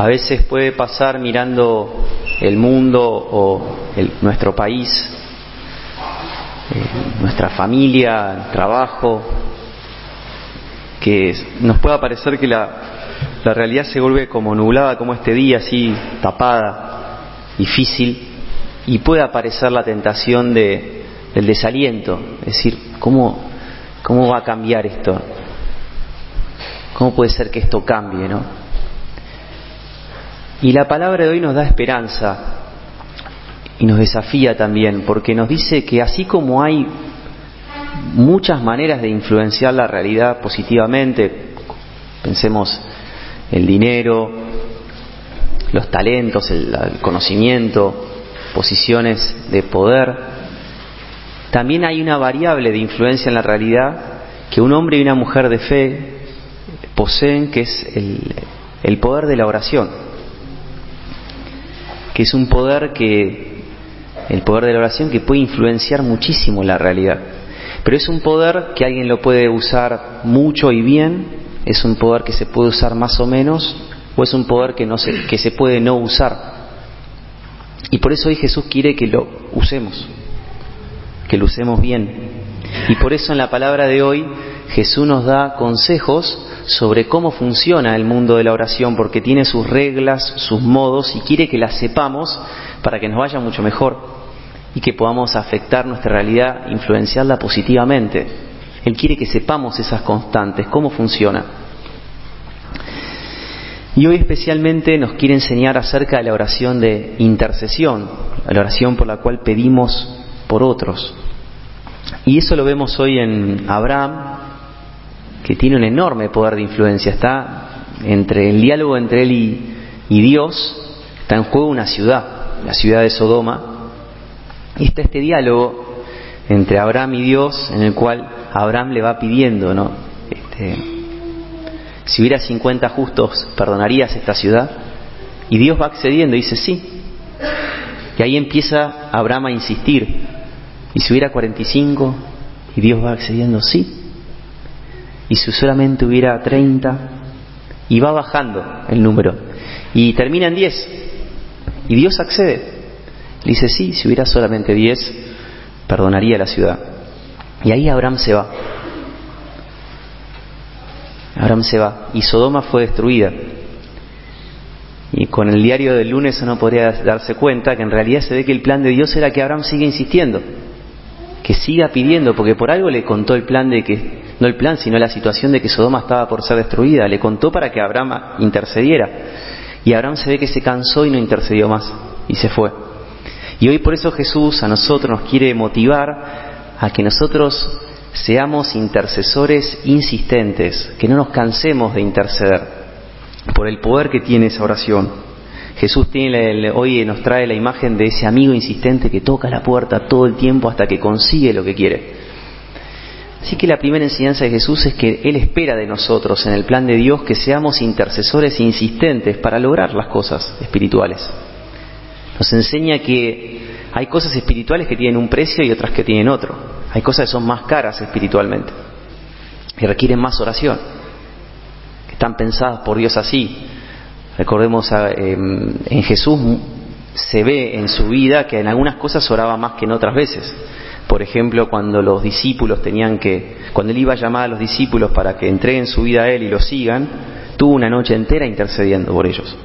A veces puede pasar mirando el mundo o nuestro país, eh, nuestra familia, el trabajo, que nos pueda parecer que la, la realidad se vuelve como nublada, como este día, así tapada, difícil, y puede aparecer la tentación de, del desaliento, es decir, ¿cómo, ¿cómo va a cambiar esto? ¿Cómo puede ser que esto cambie, no? Y la palabra de hoy nos da esperanza y nos desafía también, porque nos dice que así como hay muchas maneras de influenciar la realidad positivamente, pensemos el dinero, los talentos, el, conocimiento, posiciones de poder, también hay una variable de influencia en la realidad que un hombre y una mujer de fe poseen, que es el, poder de la oración, que es un poder que, el poder de la oración que puede influenciar muchísimo la realidad. Pero es un poder que alguien lo puede usar mucho y bien, es un poder que se puede usar más o menos, o es un poder que, no se, que se puede no usar. Y por eso hoy Jesús quiere que lo usemos, que lo usemos bien. Y por eso en la palabra de hoy Jesús nos da consejos sobre cómo funciona el mundo de la oración, porque tiene sus reglas, sus modos, y quiere que las sepamos para que nos vaya mucho mejor y que podamos afectar nuestra realidad, influenciarla positivamente. Él quiere que sepamos esas constantes, cómo funciona. Y hoy especialmente nos quiere enseñar acerca de la oración de intercesión, la oración por la cual pedimos por otros. Y eso lo vemos hoy en Abraham, que tiene un enorme poder de influencia. Está entre el diálogo entre él y, Dios, está en juego una ciudad, la ciudad de Sodoma, y está este diálogo entre Abraham y Dios en el cual Abraham le va pidiendo, ¿no? Este, si hubiera 50 justos, ¿perdonarías esta ciudad? Y Dios va accediendo y dice, sí. Y ahí empieza Abraham a insistir. Y si hubiera 45, y Dios va accediendo, sí. Y si solamente hubiera 30, y va bajando el número. Y termina en 10. Y Dios accede. Le dice, sí, si hubiera solamente diez, perdonaría la ciudad. Y ahí Abraham se va. Abraham se va. Y Sodoma fue destruida. Y con el diario del lunes uno podría darse cuenta que en realidad se ve que el plan de Dios era que Abraham siga insistiendo, que siga pidiendo, porque por algo le contó el plan de que, no el plan, sino la situación de que Sodoma estaba por ser destruida. Le contó para que Abraham intercediera. Y Abraham se ve que se cansó y no intercedió más. Y se fue. Y hoy por eso Jesús a nosotros nos quiere motivar a que nosotros seamos intercesores insistentes, que no nos cansemos de interceder por el poder que tiene esa oración. Jesús tiene, hoy nos trae la imagen de ese amigo insistente que toca la puerta todo el tiempo hasta que consigue lo que quiere. Así que la primera enseñanza de Jesús es que Él espera de nosotros en el plan de Dios que seamos intercesores insistentes para lograr las cosas espirituales. Nos enseña que hay cosas espirituales que tienen un precio y otras que tienen otro. Hay cosas que son más caras espiritualmente y requieren más oración, que están pensadas por Dios así. Recordemos em, en Jesús se ve en su vida que en algunas cosas oraba más que en otras veces. Por ejemplo, cuando los discípulos tenían que, cuando él iba a llamar a los discípulos para que entreguen su vida a él y lo sigan, tuvo una noche entera intercediendo por ellos.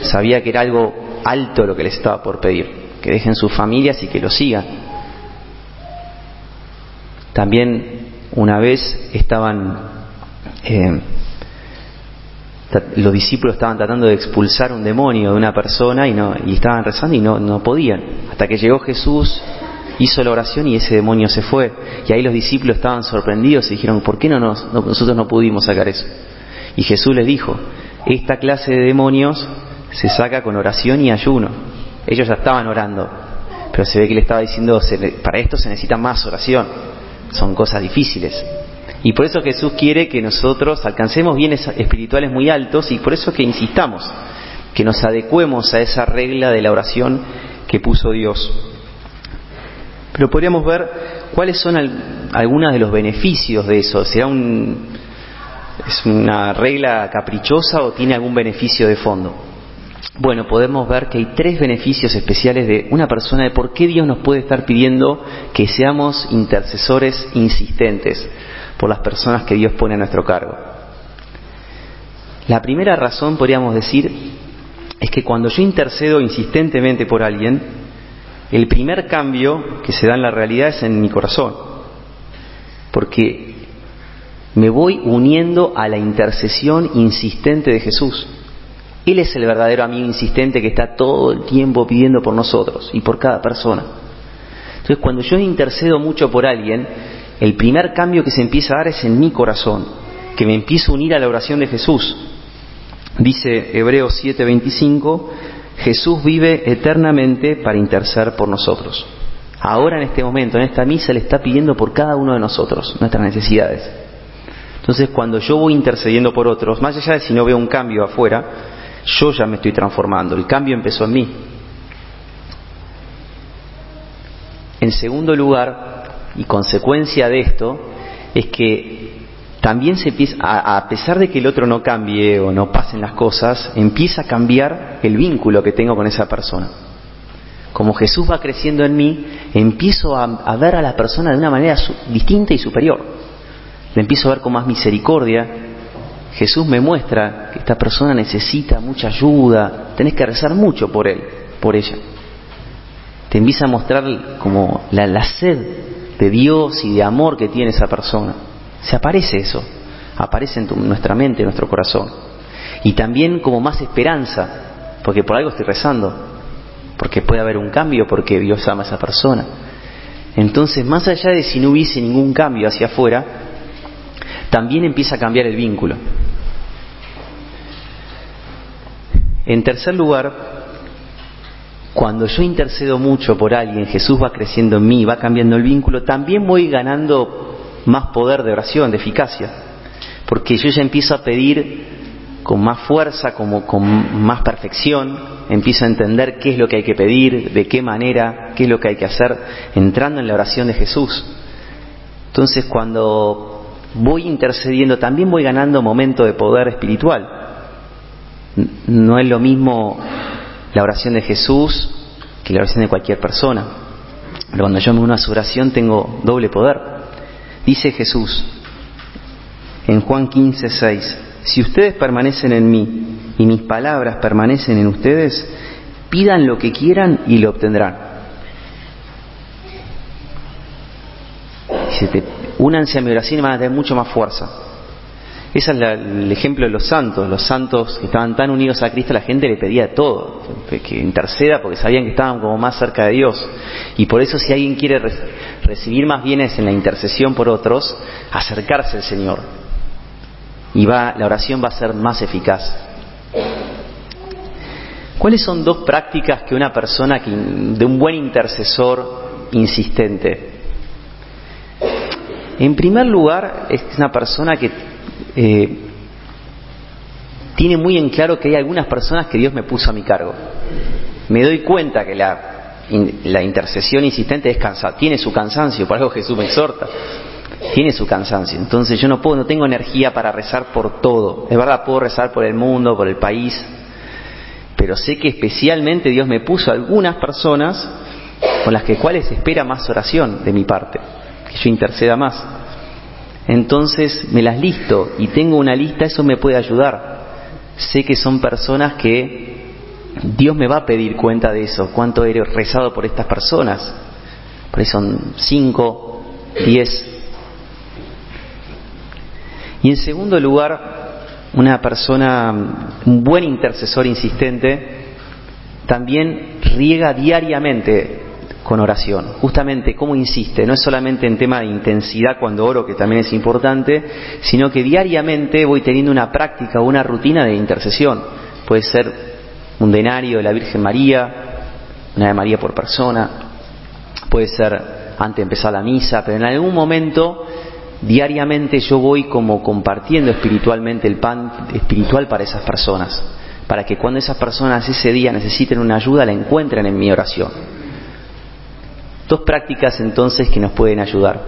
Sabía que era algo alto lo que les estaba por pedir, que dejen sus familias y que lo sigan. También una vez estaban, eh, los discípulos estaban tratando de expulsar un demonio de una persona y, no, y estaban rezando y no, no podían. Hasta que llegó Jesús, hizo la oración y ese demonio se fue. Y ahí los discípulos estaban sorprendidos y dijeron, ¿por qué no nos, nosotros no pudimos sacar eso? Y Jesús les dijo, esta clase de demonios se saca con oración y ayuno. Ellos ya estaban orando, pero se ve que le estaba diciendo, para esto se necesita más oración. Son cosas difíciles. Y por eso Jesús quiere que nosotros alcancemos bienes espirituales muy altos y por eso que insistamos, que nos adecuemos a esa regla de la oración que puso Dios. Pero podríamos ver cuáles son algunos de los beneficios de eso. ¿Será un, es una regla caprichosa o tiene algún beneficio de fondo? bueno, podemos ver que hay tres beneficios especiales de una persona de por qué Dios nos puede estar pidiendo que seamos intercesores insistentes por las personas que Dios pone a nuestro cargo. La primera razón, podríamos decir, es que cuando yo intercedo insistentemente por alguien, el primer cambio que se da en la realidad es en mi corazón, porque me voy uniendo a la intercesión insistente de Jesús. Él es el verdadero amigo insistente que está todo el tiempo pidiendo por nosotros y por cada persona. Entonces, cuando yo intercedo mucho por alguien, el primer cambio que se empieza a dar es en mi corazón, que me empiezo a unir a la oración de Jesús. Dice Hebreos 7:25, Jesús vive eternamente para interceder por nosotros. Ahora en este momento, en esta misa, le está pidiendo por cada uno de nosotros nuestras necesidades. Entonces, cuando yo voy intercediendo por otros, más allá de si no veo un cambio afuera, yo ya me estoy transformando, el cambio empezó en mí. En segundo lugar, y consecuencia de esto, es que también se empieza, a, pesar de que el otro no cambie o no pasen las cosas, empieza a cambiar el vínculo que tengo con esa persona. Como Jesús va creciendo en mí, empiezo a, a ver a la persona de una manera distinta y superior. Le empiezo a ver con más misericordia, Jesús me muestra que esta persona necesita mucha ayuda, tenés que rezar mucho por él, por ella. Te empieza a mostrar como la, sed de Dios y de amor que tiene esa persona. Se aparece eso, aparece en nuestra mente, en nuestro corazón. Y también como más esperanza, porque por algo estoy rezando, porque puede haber un cambio, porque Dios ama a esa persona. Entonces, más allá de si no hubiese ningún cambio hacia afuera, también empieza a cambiar el vínculo. En tercer lugar, cuando yo intercedo mucho por alguien, Jesús va creciendo en mí, va cambiando el vínculo, también voy ganando más poder de oración, de eficacia, porque yo ya empiezo a pedir con más fuerza, como con más perfección, empiezo a entender qué es lo que hay que pedir, de qué manera, qué es lo que hay que hacer, entrando en la oración de Jesús. Entonces, cuando voy intercediendo, también voy ganando momento de poder espiritual. No es lo mismo la oración de Jesús que la oración de cualquier persona. Pero cuando yo me uno a su oración tengo doble poder. Dice Jesús en Juan 15, 6, si ustedes permanecen en mí y mis palabras permanecen en ustedes, pidan lo que quieran y lo obtendrán. Si te únanse a mi oración y van a tener mucho más fuerza. Ese es el ejemplo de los santos. Los santos que estaban tan unidos a Cristo, la gente le pedía todo, que interceda porque sabían que estaban como más cerca de Dios. Y por eso si alguien quiere recibir más bienes en la intercesión por otros, acercarse al Señor. Y va, la oración va a ser más eficaz. ¿Cuáles son dos prácticas que una persona que, de un buen intercesor insistente en primer lugar, es una persona que eh, tiene muy en claro que hay algunas personas que Dios me puso a mi cargo. Me doy cuenta que la, intercesión insistente es tiene su cansancio, por algo Jesús me exhorta, tiene su cansancio. Entonces yo no puedo, no tengo energía para rezar por todo. Es verdad, puedo rezar por el mundo, por el país, pero sé que especialmente Dios me puso algunas personas con las que cuales espera más oración de mi parte que yo interceda más. Entonces me las listo y tengo una lista, eso me puede ayudar. Sé que son personas que Dios me va a pedir cuenta de eso, cuánto he rezado por estas personas. Por eso son cinco, diez. Y en segundo lugar, una persona, un buen intercesor insistente, también riega diariamente con oración. Justamente, como insiste, no es solamente en tema de intensidad cuando oro, que también es importante, sino que diariamente voy teniendo una práctica o una rutina de intercesión. Puede ser un denario de la Virgen María, una de María por persona, puede ser antes de empezar la misa, pero en algún momento diariamente yo voy como compartiendo espiritualmente el pan espiritual para esas personas, para que cuando esas personas ese día necesiten una ayuda la encuentren en mi oración. Dos prácticas entonces que nos pueden ayudar.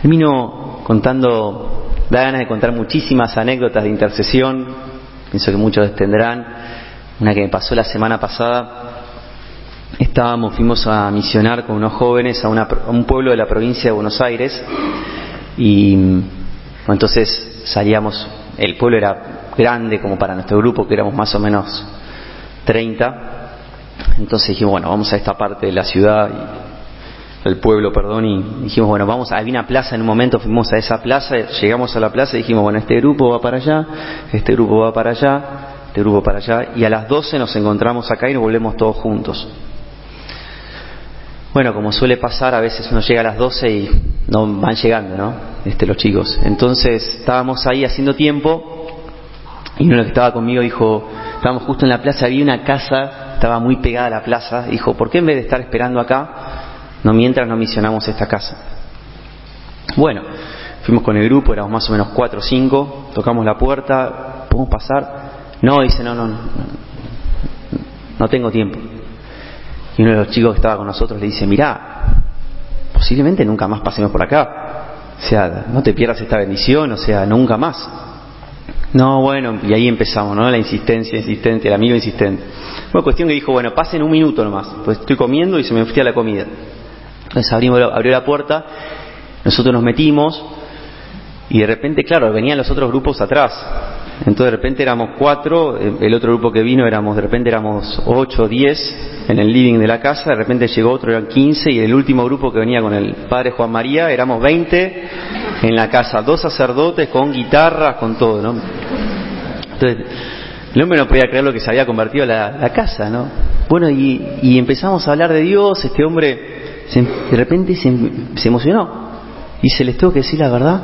Termino contando, da ganas de contar muchísimas anécdotas de intercesión, pienso que muchos tendrán, una que me pasó la semana pasada. Estábamos, fuimos a misionar con unos jóvenes a, un pueblo de la provincia de Buenos Aires y entonces salíamos, el pueblo era grande como para nuestro grupo, que éramos más o menos 30, entonces dijimos, bueno, vamos a esta parte de la ciudad, el pueblo, perdón, y dijimos, bueno, vamos, había una plaza en un momento, fuimos a esa plaza, llegamos a la plaza y dijimos, bueno, este grupo va para allá, este grupo va para allá, este grupo para allá, y a las 12 nos encontramos acá y nos volvemos todos juntos. Bueno, como suele pasar, a veces uno llega a las 12 y no van llegando, ¿no? Este, los chicos. Entonces estábamos ahí haciendo tiempo y uno que estaba conmigo dijo, estábamos justo en la plaza, había una casa, estaba muy pegada a la plaza, dijo, ¿por qué en vez de estar esperando acá, no mientras no misionamos esta casa? Bueno, fuimos con el grupo, éramos más o menos cuatro o cinco, tocamos la puerta, ¿podemos pasar? No, dice, no, no, no, no tengo tiempo. Y uno de los chicos que estaba con nosotros le dice, mirá, posiblemente nunca más pasemos por acá. O sea, no te pierdas esta bendición, o sea, nunca más. No, bueno, y ahí empezamos, ¿no? La insistencia, insistente, el amigo insistente. Bueno, cuestión que dijo, bueno, pasen un minuto nomás, pues estoy comiendo y se me enfría la comida. Entonces abrimos, abrió la puerta, nosotros nos metimos y de repente, claro, venían los otros grupos atrás. Entonces de repente éramos cuatro, el otro grupo que vino éramos, de repente éramos ocho, diez en el living de la casa, de repente llegó otro, eran quince, y el último grupo que venía con el padre Juan María, éramos veinte en la casa, dos sacerdotes con guitarras, con todo, ¿no? Entonces, el hombre no podía creer lo que se había convertido la, la casa, ¿no? Bueno, y, empezamos a hablar de Dios, este hombre de repente se, se emocionó. Dice, les tengo que decir la verdad.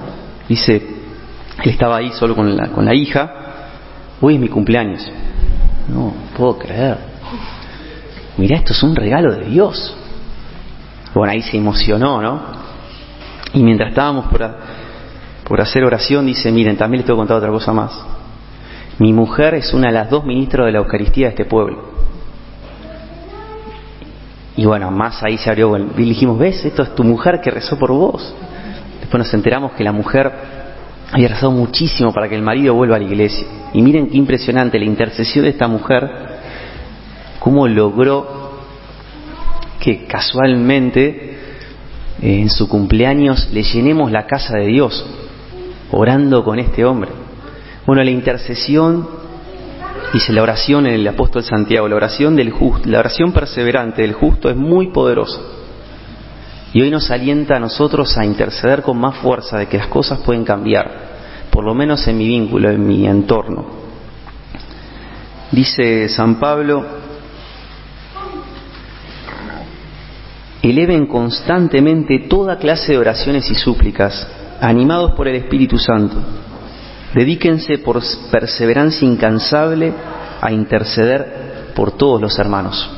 Dice, él estaba ahí solo con la, con la hija. Hoy es mi cumpleaños. No, puedo creer. Mirá, esto es un regalo de Dios. Bueno, ahí se emocionó, ¿no? Y mientras estábamos por, por hacer oración, dice, miren, también les tengo que contar otra cosa más. Mi mujer es una de las dos ministros de la Eucaristía de este pueblo. Y bueno, más ahí se abrió, y dijimos, ¿ves? Esto es tu mujer que rezó por vos. Después nos enteramos que la mujer había rezado muchísimo para que el marido vuelva a la iglesia. Y miren qué impresionante la intercesión de esta mujer, cómo logró que casualmente eh, en su cumpleaños le llenemos la casa de Dios, orando con este hombre. Bueno, la intercesión, dice la oración en el apóstol Santiago, la oración del justo, la oración perseverante del justo es muy poderosa. Y hoy nos alienta a nosotros a interceder con más fuerza de que las cosas pueden cambiar, por lo menos en mi vínculo, en mi entorno. Dice San Pablo, eleven constantemente toda clase de oraciones y súplicas, animados por el Espíritu Santo. Dedíquense por perseverancia incansable a interceder por todos los hermanos.